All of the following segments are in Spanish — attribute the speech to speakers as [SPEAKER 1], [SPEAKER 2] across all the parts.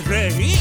[SPEAKER 1] de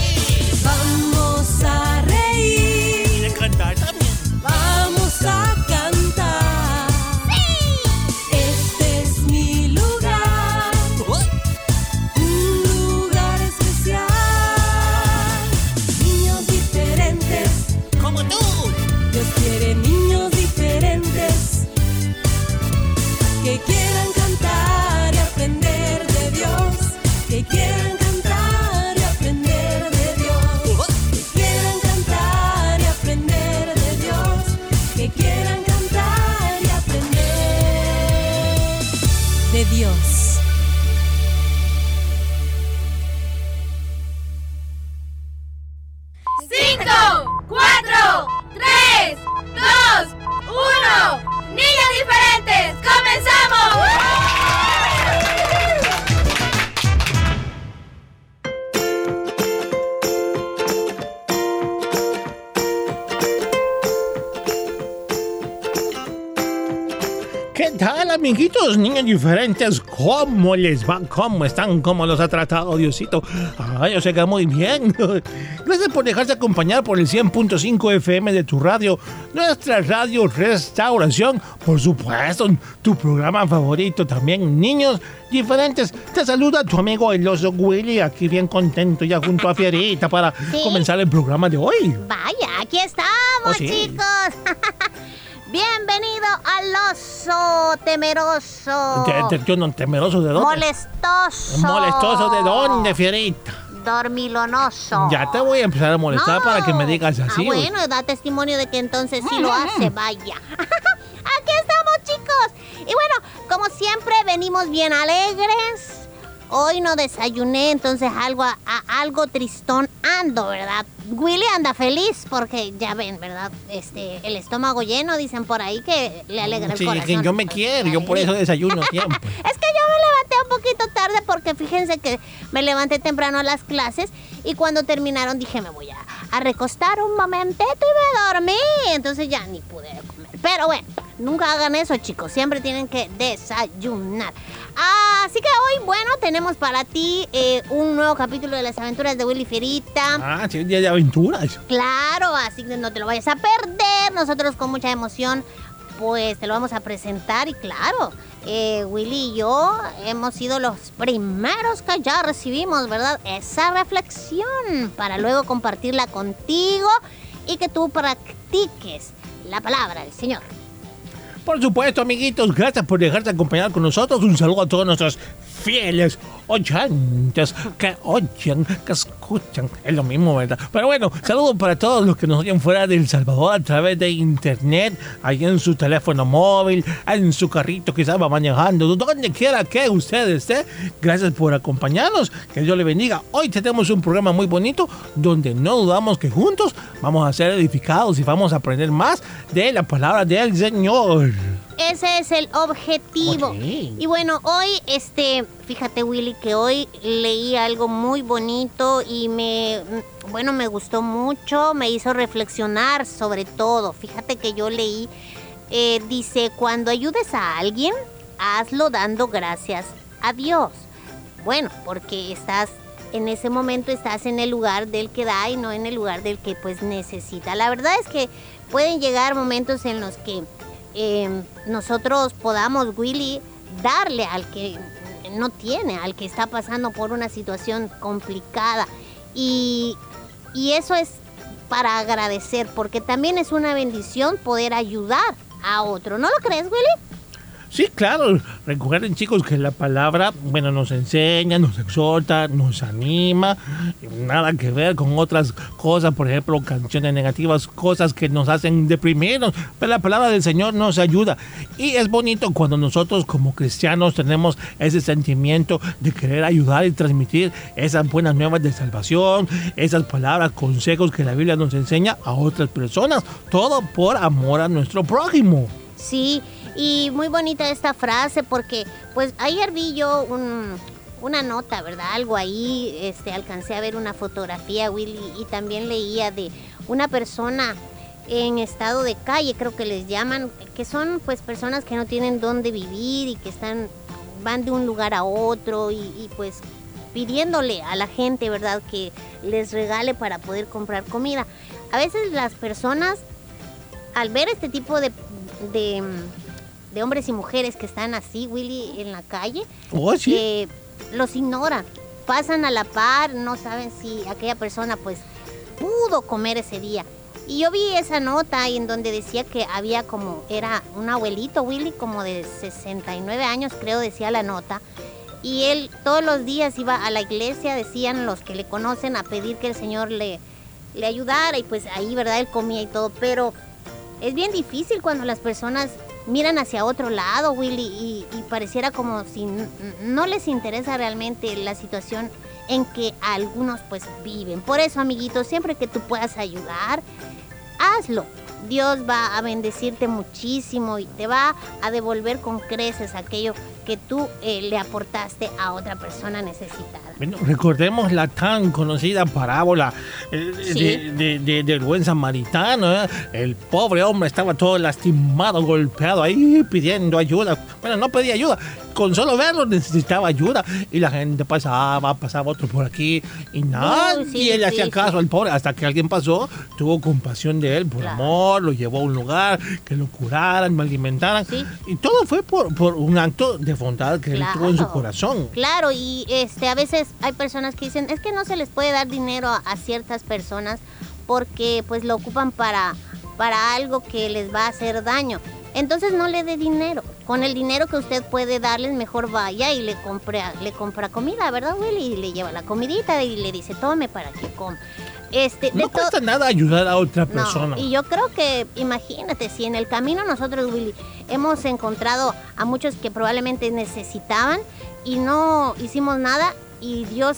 [SPEAKER 2] amiguitos, niños diferentes? ¿Cómo les va? ¿Cómo están? ¿Cómo los ha tratado Diosito? Ay, yo sé que muy bien. Gracias por dejarse acompañar por el 100.5 FM de tu radio, nuestra radio Restauración, por supuesto, tu programa favorito también, niños diferentes. Te saluda tu amigo el oso Willy, aquí bien contento ya junto a Fierita para
[SPEAKER 3] Sí.
[SPEAKER 2] comenzar el programa de hoy.
[SPEAKER 3] Vaya, aquí estamos,
[SPEAKER 2] Oh, sí.
[SPEAKER 3] chicos. Bienvenido al oso temeroso.
[SPEAKER 2] Te- te- Yo no temeroso de dónde.
[SPEAKER 3] Molestoso.
[SPEAKER 2] ¿Molestoso de dónde, Fierita?
[SPEAKER 3] Dormilonoso.
[SPEAKER 2] Ya te voy a empezar a molestar
[SPEAKER 3] No.
[SPEAKER 2] para que me digas así.
[SPEAKER 3] Ah, bueno, da testimonio de que entonces sí lo hace, vaya. Aquí estamos, chicos. Y bueno, como siempre, venimos bien alegres. Hoy no desayuné, entonces algo, a- a- algo tristón ando, ¿verdad? Willy anda feliz porque ya ven, ¿verdad? Este, el estómago lleno, dicen por ahí que le alegra el
[SPEAKER 2] Sí,
[SPEAKER 3] corazón.
[SPEAKER 2] que yo me quiero, yo por eso desayuno siempre.
[SPEAKER 3] Es que yo me levanté un poquito tarde porque fíjense que me levanté temprano a las clases y cuando terminaron dije me voy a, a recostar un momentito y me dormí. Entonces ya ni pude. Pero bueno, nunca hagan eso chicos, siempre tienen que desayunar. Así que hoy, bueno, tenemos para ti eh, un nuevo capítulo de las aventuras de Willy Fierita.
[SPEAKER 2] Ah, sí, un día de aventuras.
[SPEAKER 3] Claro, así que no te lo vayas a perder. Nosotros con mucha emoción, pues te lo vamos a presentar. Y claro, eh, Willy y yo hemos sido los primeros que ya recibimos, ¿verdad? Esa reflexión para luego compartirla contigo y que tú practiques la palabra del Señor.
[SPEAKER 2] Por supuesto, amiguitos, gracias por dejarse acompañar con nosotros. Un saludo a todos nuestros fieles oyentes que oyen, que escuchan. Es lo mismo, ¿verdad? Pero bueno, saludos para todos los que nos oyen fuera de El Salvador a través de internet, ahí en su teléfono móvil, en su carrito que va manejando, donde quiera que usted esté. Gracias por acompañarnos. Que Dios le bendiga. Hoy tenemos un programa muy bonito donde no dudamos que juntos vamos a ser edificados y vamos a aprender más de la palabra del Señor.
[SPEAKER 3] Ese es el objetivo. Y bueno, hoy, este, fíjate Willy, que hoy leí algo muy bonito y me, bueno, me gustó mucho, me hizo reflexionar sobre todo. Fíjate que yo leí, eh, dice, cuando ayudes a alguien, hazlo dando gracias a Dios. Bueno, porque estás en ese momento estás en el lugar del que da y no en el lugar del que pues necesita. La verdad es que pueden llegar momentos en los que eh, nosotros podamos, Willy, darle al que no tiene, al que está pasando por una situación complicada. Y, y eso es para agradecer, porque también es una bendición poder ayudar a otro. ¿No lo crees, Willy?
[SPEAKER 2] Sí, claro. Recuerden, chicos, que la palabra, bueno, nos enseña, nos exhorta, nos anima. Nada que ver con otras cosas, por ejemplo, canciones negativas, cosas que nos hacen deprimirnos. Pero la palabra del Señor nos ayuda. Y es bonito cuando nosotros, como cristianos, tenemos ese sentimiento de querer ayudar y transmitir esas buenas nuevas de salvación, esas palabras, consejos que la Biblia nos enseña a otras personas. Todo por amor a nuestro prójimo.
[SPEAKER 3] Sí, y muy bonita esta frase porque pues ayer vi yo un- una nota, ¿verdad? Algo ahí, este, alcancé a ver una fotografía, Willy, y también leía de una persona en estado de calle, creo que les llaman, que son pues personas que no tienen dónde vivir y que están, van de un lugar a otro y, pues pidiéndole a la gente, ¿verdad? Que les regale para poder comprar comida. A veces las personas al ver este tipo de, de, de hombres y mujeres que están así, Willy, en la calle,
[SPEAKER 2] Oh, sí.
[SPEAKER 3] los ignoran, pasan a la par, no saben si aquella persona pues pudo comer ese día. Y yo vi esa nota en donde decía que había como, era un abuelito, Willy, como de 69 años, creo, decía la nota. Y él todos los días iba a la iglesia, decían los que le conocen, a pedir que el Señor le, le ayudara. Y pues ahí, ¿verdad? Él comía y todo. Pero es bien difícil cuando las personas miran hacia otro lado, Willy, y, pareciera como si no les interesa realmente la situación en que algunos pues viven. Por eso, amiguitos, siempre que tú puedas ayudar, hazlo. Dios va a bendecirte muchísimo y te va a devolver con creces aquello que tú eh, le aportaste a otra persona necesitada.
[SPEAKER 2] Bueno, recordemos la tan conocida parábola eh,
[SPEAKER 3] Sí.
[SPEAKER 2] de- de- de- del buen samaritano. ¿eh? El pobre hombre estaba todo lastimado, golpeado ahí pidiendo ayuda. Bueno, no pedía ayuda, con solo verlo necesitaba ayuda. Y la gente pasaba, pasaba otro por aquí y nadie
[SPEAKER 3] sí,
[SPEAKER 2] le hacía
[SPEAKER 3] sí,
[SPEAKER 2] caso
[SPEAKER 3] sí.
[SPEAKER 2] al pobre. Hasta que alguien pasó, tuvo compasión de él por
[SPEAKER 3] Claro.
[SPEAKER 2] amor, lo llevó a un lugar, que lo curaran, lo alimentaran.
[SPEAKER 3] Sí.
[SPEAKER 2] Y todo fue por, por un acto de bondad que él tuvo en su
[SPEAKER 3] Claro.
[SPEAKER 2] corazón.
[SPEAKER 3] Claro, y este a veces hay personas que dicen, es que no se les puede dar dinero a, a ciertas personas porque pues lo ocupan para, para algo que les va a hacer daño. Entonces no le dé dinero. Con el dinero que usted puede darles, mejor vaya y le compra, le compra comida, ¿verdad, Willy? Y le lleva la comidita y le dice, tome para que coma. Este, de
[SPEAKER 2] No cuesta nada ayudar a otra
[SPEAKER 3] no,
[SPEAKER 2] persona.
[SPEAKER 3] y yo creo que, imagínate, si en el camino nosotros, Willy, hemos encontrado a muchos que probablemente necesitaban y no hicimos nada y Dios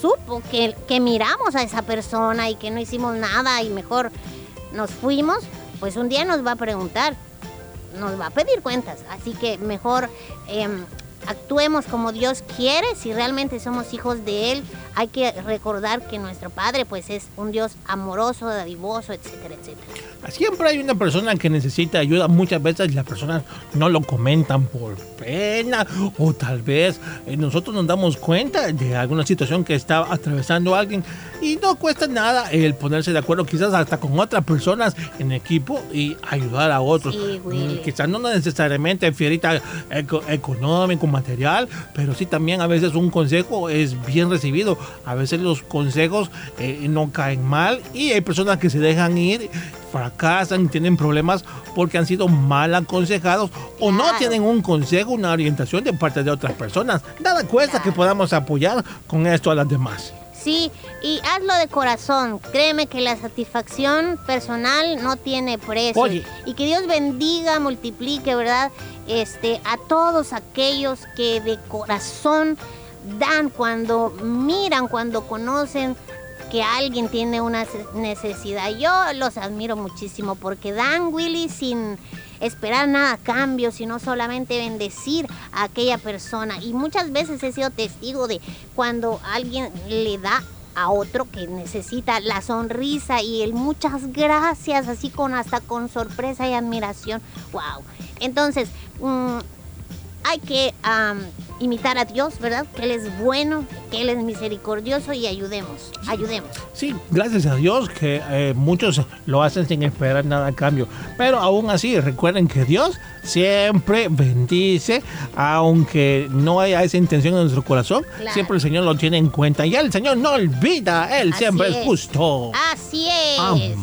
[SPEAKER 3] supo que, que miramos a esa persona y que no hicimos nada y mejor nos fuimos, pues un día nos va a preguntar, nos va a pedir cuentas. Así que mejor em, actuemos como Dios quiere. Si realmente somos hijos de Él, hay que recordar que nuestro Padre pues es un Dios amoroso, dadivoso, etcétera, etcétera.
[SPEAKER 2] Siempre hay una persona que necesita ayuda. Muchas veces las personas no lo comentan por pena o tal vez eh, nosotros nos damos cuenta de alguna situación que está atravesando alguien y no cuesta nada el ponerse de acuerdo quizás hasta con otras personas en equipo y ayudar a otros.
[SPEAKER 3] Sí.
[SPEAKER 2] Mm, Quizás no necesariamente fierita eco- económico, material, pero sí también a veces un consejo es bien recibido. A veces los consejos eh, no caen mal y hay personas que se dejan ir, fracasan, tienen problemas porque han sido mal aconsejados o no tienen un consejo, una orientación de parte de otras personas. Nada cuesta que podamos apoyar con esto a las demás.
[SPEAKER 3] Sí, y hazlo de corazón. Créeme que la satisfacción personal no tiene precio.
[SPEAKER 2] Oye.
[SPEAKER 3] Y que Dios bendiga, multiplique, ¿verdad? Este, a todos aquellos que de corazón dan cuando miran, cuando conocen que alguien tiene una ce- necesidad. Yo los admiro muchísimo porque dan, Willy, sin esperar nada a cambio, sino solamente bendecir a aquella persona. Y muchas veces he sido testigo de cuando alguien le da a otro que necesita la sonrisa y el muchas gracias, así con hasta con sorpresa y admiración. Wow. Entonces, mm, hay que imitar a Dios, ¿verdad? Que Él es bueno, que Él es misericordioso y ayudemos, ayudemos.
[SPEAKER 1] Sí, gracias a Dios que eh, muchos lo hacen sin esperar nada a cambio. Pero aún así, recuerden que Dios siempre bendice, aunque no haya esa intención en nuestro corazón,
[SPEAKER 3] Claro.
[SPEAKER 1] siempre el Señor lo tiene en cuenta. Y el Señor no olvida, Él
[SPEAKER 3] Así
[SPEAKER 1] siempre es
[SPEAKER 3] es.
[SPEAKER 1] justo.
[SPEAKER 3] Así es.
[SPEAKER 1] Amén.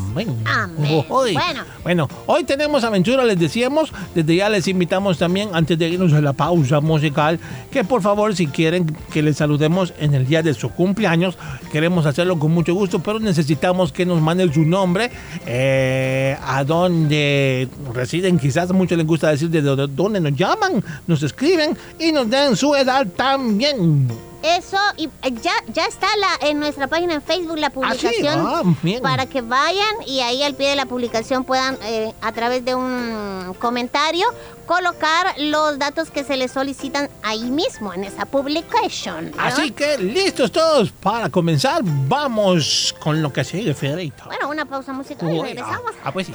[SPEAKER 3] Amén.
[SPEAKER 1] Hoy-
[SPEAKER 3] Bueno.
[SPEAKER 1] bueno, hoy tenemos aventura, les decíamos. Desde ya les invitamos también, antes de irnos a la pausa musical, que por favor, si quieren que les saludemos en el día de su cumpleaños, queremos hacerlo con mucho gusto, pero necesitamos que nos manden su nombre, eh, a dónde residen, quizás a muchos les gusta decir de dó- dónde nos llaman, nos escriben y nos den su edad también.
[SPEAKER 3] Eso, y eh, ya, ya está la, en nuestra página en Facebook la publicación
[SPEAKER 1] Ah, bien.
[SPEAKER 3] para que vayan y ahí al pie de la publicación puedan, eh, a través de un comentario, colocar los datos que se les solicitan ahí mismo, en esa publication. ¿no?
[SPEAKER 1] Así que listos todos para comenzar, vamos con lo que sigue, Federico.
[SPEAKER 3] Bueno, una pausa musical y
[SPEAKER 1] Uy,
[SPEAKER 3] regresamos.
[SPEAKER 1] ah, ah, pues sí.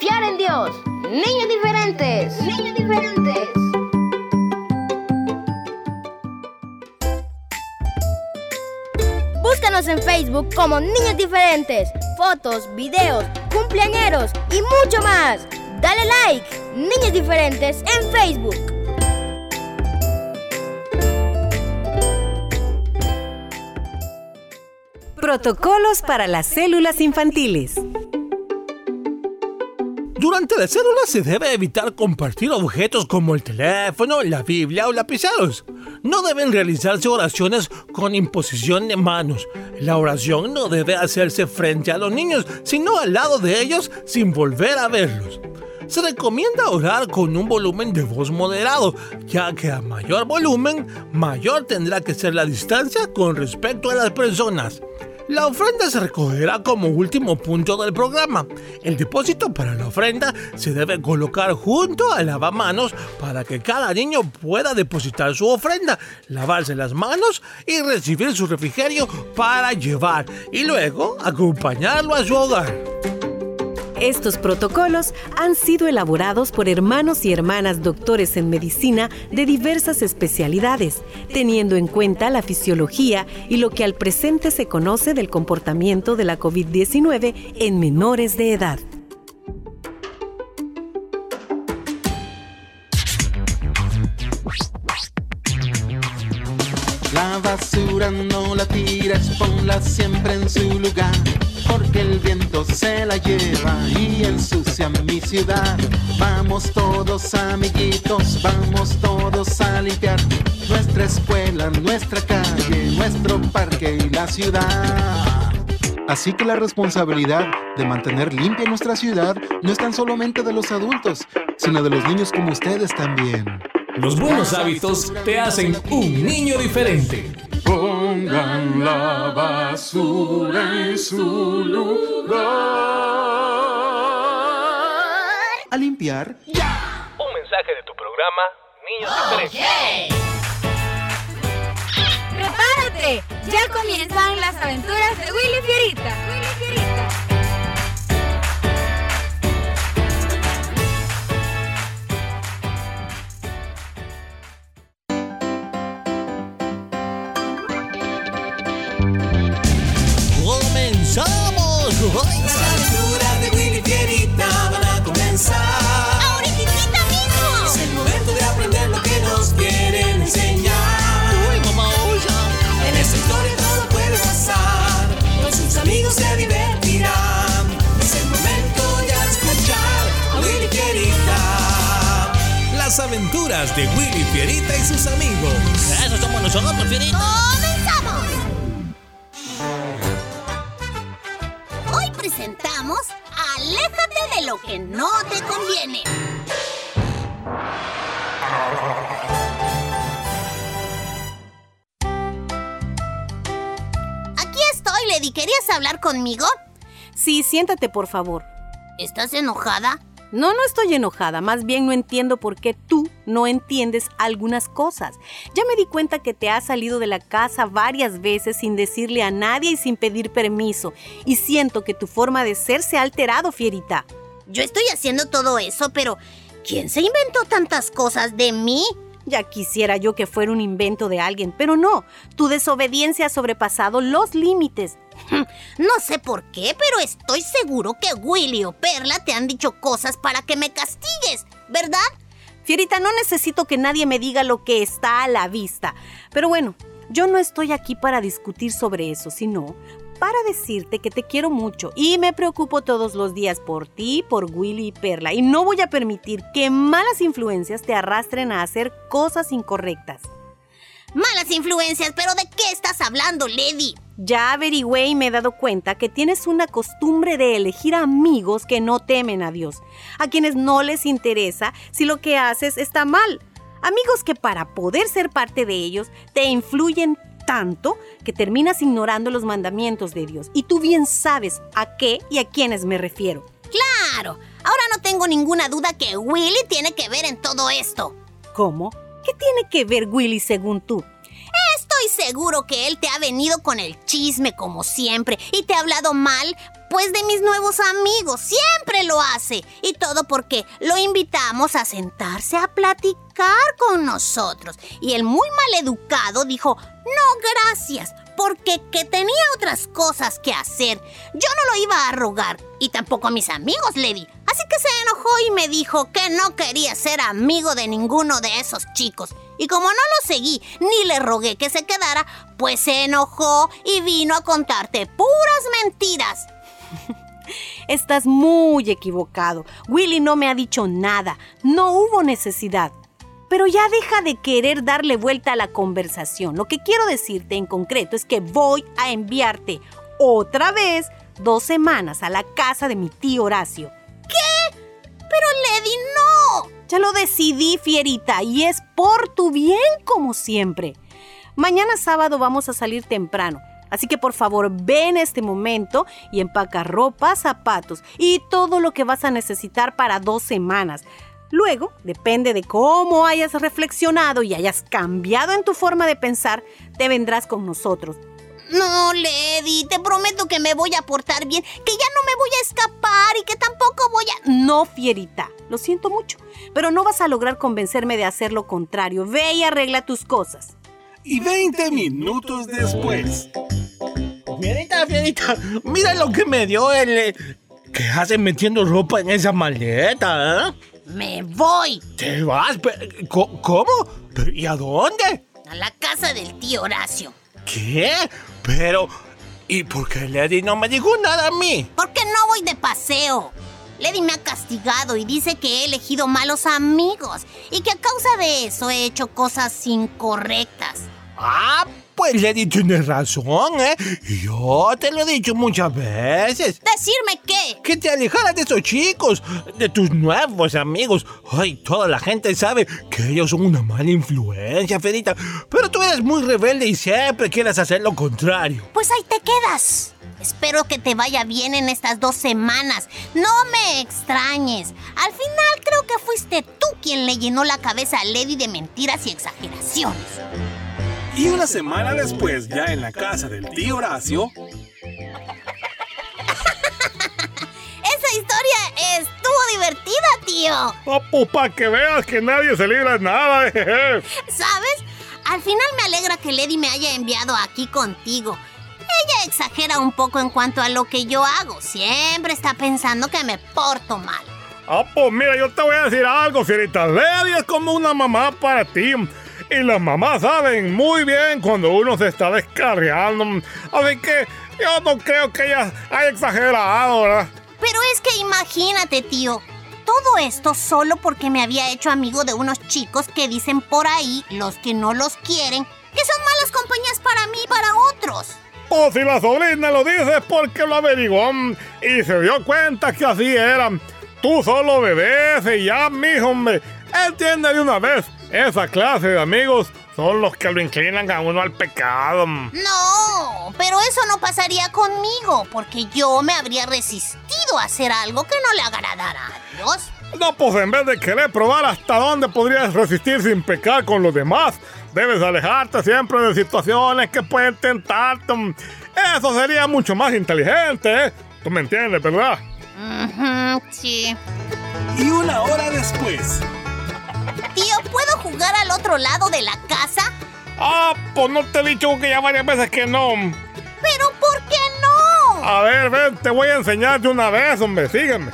[SPEAKER 4] confiar en Dios. Niños diferentes. Niños diferentes. Búscanos en Facebook como Niños Diferentes. Fotos, videos, cumpleañeros y mucho más. Dale like. Niños Diferentes en Facebook.
[SPEAKER 5] Protocolos para las células infantiles.
[SPEAKER 2] Durante la célula se debe evitar compartir objetos como el teléfono, la Biblia o lapiceros. No deben realizarse oraciones con imposición de manos. La oración no debe hacerse frente a los niños, sino al lado de ellos sin volver a verlos. Se recomienda orar con un volumen de voz moderado, ya que a mayor volumen, mayor tendrá que ser la distancia con respecto a las personas. La ofrenda se recogerá como último punto del programa. El depósito para la ofrenda se debe colocar junto al lavamanos para que cada niño pueda depositar su ofrenda, lavarse las manos y recibir su refrigerio para llevar y luego acompañarlo a su hogar.
[SPEAKER 5] Estos protocolos han sido elaborados por hermanos y hermanas doctores en medicina de diversas especialidades, teniendo en cuenta la fisiología y lo que al presente se conoce del comportamiento de la COVID-19 en menores de edad.
[SPEAKER 6] La basura no la tires, ponla siempre en su lugar, porque el viento se la lleva y ensucia mi ciudad. Vamos todos amiguitos, vamos todos a limpiar nuestra escuela, nuestra calle, nuestro parque y la ciudad. Así que la responsabilidad de mantener limpia nuestra ciudad no es tan solamente de los adultos, sino de los niños como ustedes también.
[SPEAKER 7] Los buenos hábitos te hacen un niño diferente.
[SPEAKER 6] Pongan la basura en su lugar. A limpiar.
[SPEAKER 2] Un mensaje de tu programa, Niños Diferentes.
[SPEAKER 8] ¡Prepárate! Ya comienzan las aventuras de Willy Fierita. Willy Fierita.
[SPEAKER 7] De Willy Fierita y sus amigos.
[SPEAKER 2] Eso somos nosotros, Fierita.
[SPEAKER 3] ¡Comenzamos! Hoy presentamos Aléjate de lo que no te conviene. Aquí estoy, Lady. ¿Querías hablar conmigo?
[SPEAKER 5] Sí, siéntate por favor.
[SPEAKER 3] ¿Estás enojada?
[SPEAKER 5] No, no estoy enojada, más bien no entiendo por qué tú no entiendes algunas cosas. Ya me di cuenta que te has salido de la casa varias veces sin decirle a nadie y sin pedir permiso, y siento que tu forma de ser se ha alterado, fierita.
[SPEAKER 3] Yo estoy haciendo todo eso, pero ¿quién se inventó tantas cosas de mí?
[SPEAKER 5] Ya quisiera yo que fuera un invento de alguien, pero no, tu desobediencia ha sobrepasado los límites.
[SPEAKER 3] No sé por qué, pero estoy seguro que Willy o Perla te han dicho cosas para que me castigues, ¿verdad?
[SPEAKER 5] Fierita, no necesito que nadie me diga lo que está a la vista. Pero bueno, yo no estoy aquí para discutir sobre eso, sino para decirte que te quiero mucho y me preocupo todos los días por ti, por Willy y Perla. Y no voy a permitir que malas influencias te arrastren a hacer cosas incorrectas.
[SPEAKER 3] Malas influencias, pero ¿de qué estás hablando, Lady?
[SPEAKER 5] Ya averigüé y me he dado cuenta que tienes una costumbre de elegir amigos que no temen a Dios, a quienes no les interesa si lo que haces está mal. Amigos que para poder ser parte de ellos te influyen tanto que terminas ignorando los mandamientos de Dios. Y tú bien sabes a qué y a quiénes me refiero.
[SPEAKER 3] Claro, ahora no tengo ninguna duda que Willy tiene que ver en todo esto.
[SPEAKER 5] ¿Cómo? ¿Qué tiene que ver Willy según tú?
[SPEAKER 3] Estoy seguro que él te ha venido con el chisme como siempre y te ha hablado mal, pues de mis nuevos amigos. Siempre lo hace. Y todo porque lo invitamos a sentarse a platicar con nosotros. Y el muy mal educado dijo, no gracias, porque que tenía otras cosas que hacer. Yo no lo iba a rogar y tampoco a mis amigos, Lady. Así que se enojó y me dijo que no quería ser amigo de ninguno de esos chicos. Y como no lo seguí ni le rogué que se quedara, pues se enojó y vino a contarte puras mentiras.
[SPEAKER 5] Estás muy equivocado. Willy no me ha dicho nada. No hubo necesidad. Pero ya deja de querer darle vuelta a la conversación. Lo que quiero decirte en concreto es que voy a enviarte otra vez dos semanas a la casa de mi tío Horacio.
[SPEAKER 3] ¿Qué? Pero Lady, no.
[SPEAKER 5] Ya lo decidí, fierita, y es por tu bien como siempre. Mañana sábado vamos a salir temprano. Así que por favor ve en este momento y empaca ropa, zapatos y todo lo que vas a necesitar para dos semanas. Luego, depende de cómo hayas reflexionado y hayas cambiado en tu forma de pensar, te vendrás con nosotros.
[SPEAKER 3] No, Lady, te prometo que me voy a portar bien, que ya no me voy a escapar y que tampoco voy a...
[SPEAKER 5] No, fierita, lo siento mucho, pero no vas a lograr convencerme de hacer lo contrario. Ve y arregla tus cosas.
[SPEAKER 9] Y 20 minutos después.
[SPEAKER 2] Fierita, Fierita, mira lo que me dio el... eh, ¿Qué haces metiendo ropa en esa maleta, eh?
[SPEAKER 3] Me voy
[SPEAKER 2] ¿Te vas? ¿Cómo? ¿Pero ¿Y a dónde?
[SPEAKER 3] a la casa del tío Horacio.
[SPEAKER 2] ¿Qué? Pero... ¿Y por qué Lady no me dijo nada a mí?
[SPEAKER 3] Porque no voy de paseo. Lady me ha castigado y dice que he elegido malos amigos y que a causa de eso he hecho cosas incorrectas.
[SPEAKER 2] Ah, pues Lady tiene razón, ¿eh? Yo te lo he dicho muchas veces.
[SPEAKER 3] ¿Decirme qué?
[SPEAKER 2] Que te alejaras de esos chicos, de tus nuevos amigos. Ay, toda la gente sabe que ellos son una mala influencia, Fedita. Pero tú eres muy rebelde y siempre quieres hacer lo contrario.
[SPEAKER 3] Pues ahí te quedas. Espero que te vaya bien en estas dos semanas. No me extrañes. Al final creo que fuiste tú quien le llenó la cabeza a Lady de mentiras y exageraciones.
[SPEAKER 9] Y una semana después, ya en la casa del tío Horacio,
[SPEAKER 3] Esa historia estuvo divertida, tío.
[SPEAKER 10] Pues para que veas que nadie se libra de nada. jeje.
[SPEAKER 3] ¿Sabes? Al final me alegra que Lady me haya enviado aquí contigo. Ella exagera un poco en cuanto a lo que yo hago. Siempre está pensando que me porto mal.
[SPEAKER 10] Ah, pues mira, yo te voy a decir algo, fierita. Lady es como una mamá para ti. Y las mamás saben muy bien cuando uno se está descarriando. Así que yo no creo que ella haya exagerado, ¿verdad?
[SPEAKER 3] Pero es que imagínate, tío. Todo esto solo porque me había hecho amigo de unos chicos que dicen por ahí, los que no los quieren, que son malas compañías para mí y para otros.
[SPEAKER 10] O si la sobrina lo dice es porque lo averiguó y se dio cuenta que así eran. Tú solo bebés y ya, mijo, hombre. Entiende de una vez. Esa clase de amigos son los que lo inclinan a uno al pecado.
[SPEAKER 3] No, pero eso no pasaría conmigo, porque yo me habría resistido a hacer algo que no le agradara a Dios.
[SPEAKER 10] No, pues en vez de querer probar hasta dónde podrías resistir sin pecar con los demás, debes alejarte siempre de situaciones que pueden tentarte. Eso sería mucho más inteligente, ¿eh? Tú me entiendes, ¿verdad?
[SPEAKER 3] Ujú, sí.
[SPEAKER 9] y una hora después.
[SPEAKER 3] Tío, ¿puedo jugar al otro lado de la casa?
[SPEAKER 10] Ah, pues no te he dicho que ya varias veces que no.
[SPEAKER 3] ¿Pero por qué no?
[SPEAKER 10] A ver, ven, te voy a enseñar de una vez, hombre, sígueme.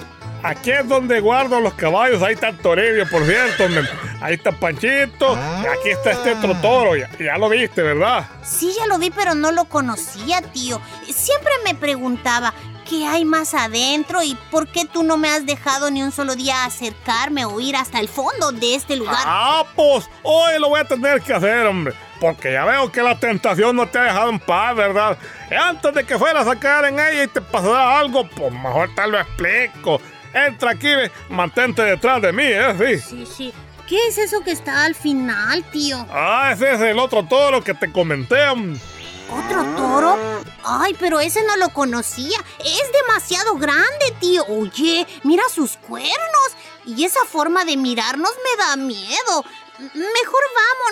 [SPEAKER 10] Aquí es donde guardo los caballos, ahí está el Toribio, por cierto, hombre. Ahí está Panchito, y aquí está este otro toro, ya, ya lo viste, ¿verdad?
[SPEAKER 3] Sí, ya lo vi, pero no lo conocía, tío. Siempre me preguntaba, ¿qué hay más adentro y por qué tú no me has dejado ni un solo día acercarme o ir hasta el fondo de este lugar?
[SPEAKER 10] Ah, pues hoy lo voy a tener que hacer, hombre. Porque ya veo que la tentación no te ha dejado en paz, ¿verdad? Y antes de que fueras a caer en ella y te pasara algo, pues mejor te lo explico. Entra aquí, ve, mantente detrás de mí, ¿eh? Sí.
[SPEAKER 3] Sí, sí. ¿Qué es eso que está al final, tío?
[SPEAKER 10] Ah, ese es el otro toro que te comenté.
[SPEAKER 3] ¿Otro toro? Ay, pero ese no lo conocía. Es demasiado grande, tío. Oye, mira sus cuernos. Y esa forma de mirarnos me da miedo. Mejor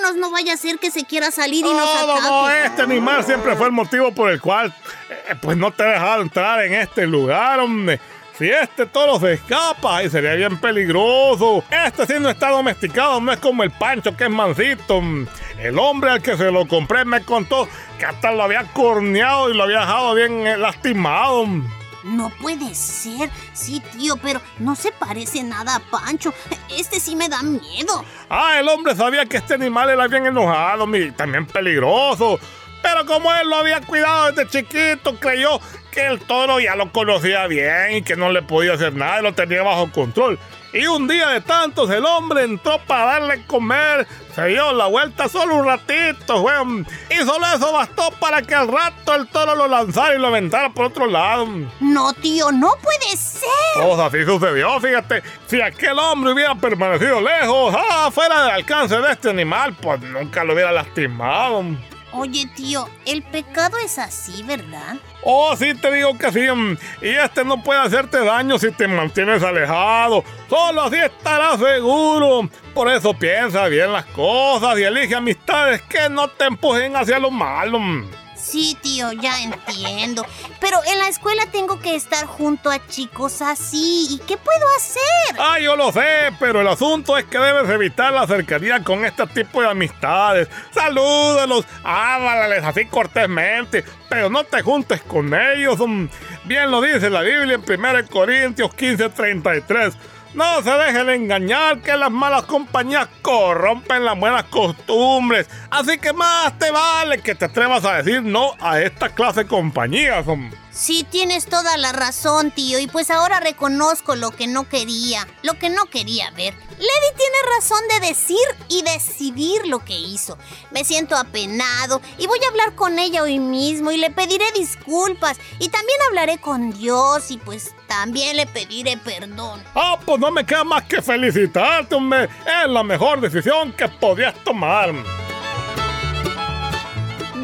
[SPEAKER 3] vámonos, no vaya a ser que se quiera salir y nos
[SPEAKER 10] No, no,
[SPEAKER 3] ataque.
[SPEAKER 10] no, este animal siempre fue el motivo por el cual, eh, pues no te he dejado entrar en este lugar, hombre. Si este toro se escapa, ahí sería bien peligroso. Este sí no está domesticado, no es como el Pancho que es mansito. el hombre al que se lo compré me contó que hasta lo había corneado y lo había dejado bien eh, lastimado.
[SPEAKER 3] No puede ser. Sí, tío, pero no se parece nada a Pancho. Este sí me da miedo.
[SPEAKER 10] Ah, el hombre sabía que este animal era bien enojado y también peligroso. Pero como él lo había cuidado desde chiquito, creyó que el toro ya lo conocía bien y que no le podía hacer nada y lo tenía bajo control. Y un día de tantos el hombre entró para darle comer, se dio la vuelta solo un ratito, weón. Y solo eso bastó para que al rato el toro lo lanzara y lo aventara por otro lado.
[SPEAKER 3] No, tío, no puede ser.
[SPEAKER 10] Pues así sucedió, fíjate. Si aquel hombre hubiera permanecido lejos, ah, fuera del alcance de este animal, pues nunca lo hubiera lastimado.
[SPEAKER 3] Oye, tío, el pecado es así, ¿verdad?
[SPEAKER 10] Oh, sí, te digo que sí. mm, Y este no puede hacerte daño si te mantienes alejado. Solo así estarás seguro. Por eso piensa bien las cosas y elige amistades que no te empujen hacia lo malo.
[SPEAKER 3] Sí, tío, ya entiendo. Pero en la escuela tengo que estar junto a chicos así. ¿Y qué puedo hacer?
[SPEAKER 10] Ah, yo lo sé, pero el asunto es que debes evitar la cercanía con este tipo de amistades. Salúdalos, háblales así cortésmente, pero no te juntes con ellos. mm. Bien lo dice la Biblia en 1 Corintios 15:33. No se dejen engañar que las malas compañías corrompen las buenas costumbres. Así que más te vale que te atrevas a decir no a esta clase de compañías.
[SPEAKER 3] Sí, tienes toda la razón, tío. Y pues ahora reconozco lo que no quería, lo que no quería ver. Lady tiene razón de decir y decidir lo que hizo. Me siento apenado y voy a hablar con ella hoy mismo y le pediré disculpas. Y también hablaré con Dios y pues también le pediré perdón.
[SPEAKER 10] Ah, pues no me queda más que felicitarte, hombre. Es la mejor decisión que podías tomar.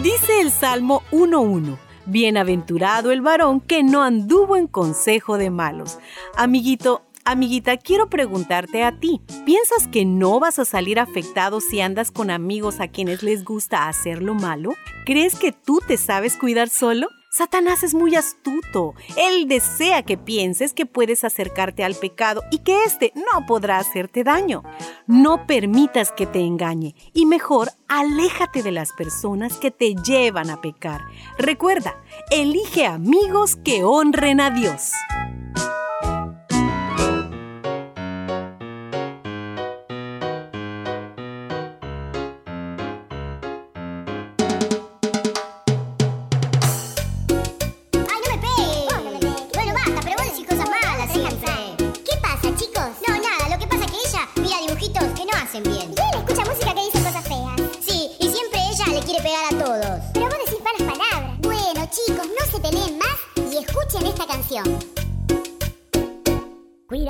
[SPEAKER 5] Dice el Salmo 1.1. Bienaventurado el varón que no anduvo en consejo de malos. Amiguito, amiguita, quiero preguntarte a ti. ¿Piensas que no vas a salir afectado si andas con amigos a quienes les gusta hacer lo malo? ¿Crees que tú te sabes cuidar solo? Satanás es muy astuto. Él desea que pienses que puedes acercarte al pecado y que éste no podrá hacerte daño. No permitas que te engañe y mejor aléjate de las personas que te llevan a pecar. Recuerda, elige amigos que honren a Dios.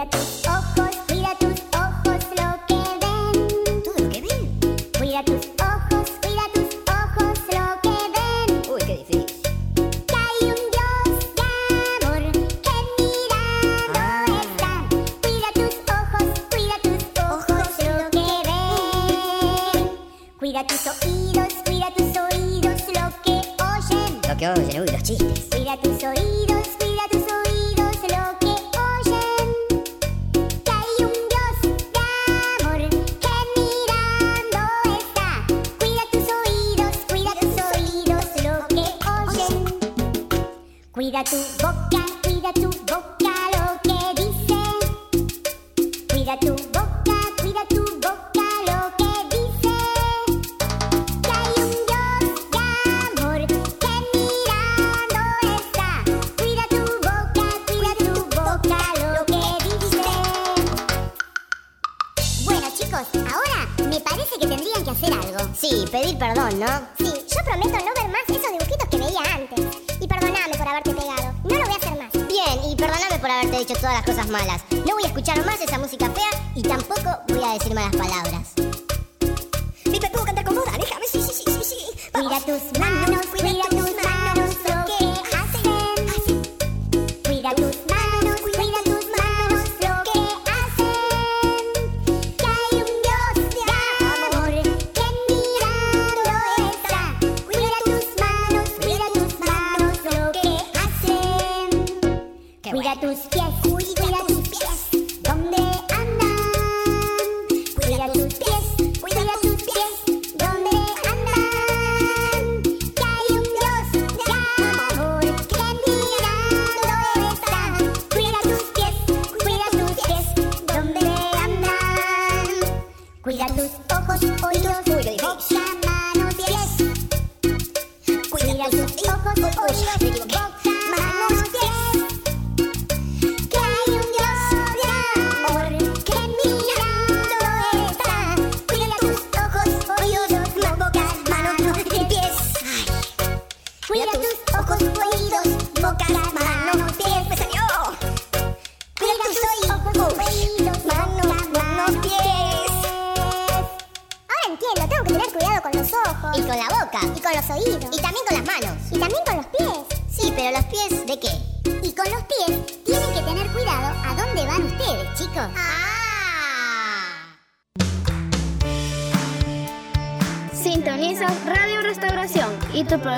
[SPEAKER 11] Esta
[SPEAKER 12] perdón, ¿no?
[SPEAKER 11] Sí, yo prometo no ver más esos dibujitos que veía antes. Y perdoname por haberte pegado. No lo voy a hacer más.
[SPEAKER 12] Bien, y perdóname por haberte dicho todas las cosas malas. No voy a escuchar más esa música fea y tampoco voy a decir malas palabras.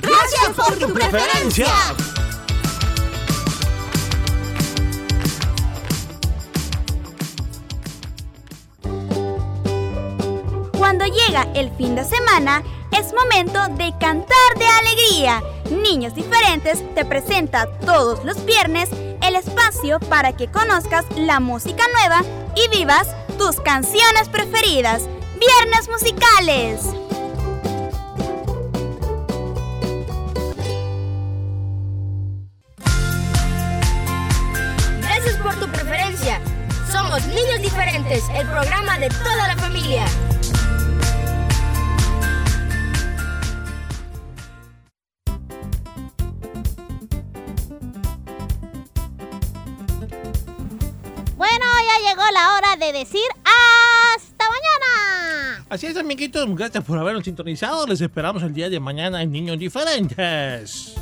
[SPEAKER 3] ¡Gracias por tu preferencia!
[SPEAKER 8] Cuando llega el fin de semana, es momento de cantar de alegría. Niños Diferentes te presenta todos los viernes el espacio para que conozcas la música nueva y vivas tus canciones preferidas. Viernes musicales.
[SPEAKER 4] El programa de toda la familia.
[SPEAKER 3] Bueno, ya llegó la hora de decir hasta mañana.
[SPEAKER 2] Así es, amiguitos, gracias por habernos sintonizado. Les esperamos el día de mañana en Niños Diferentes.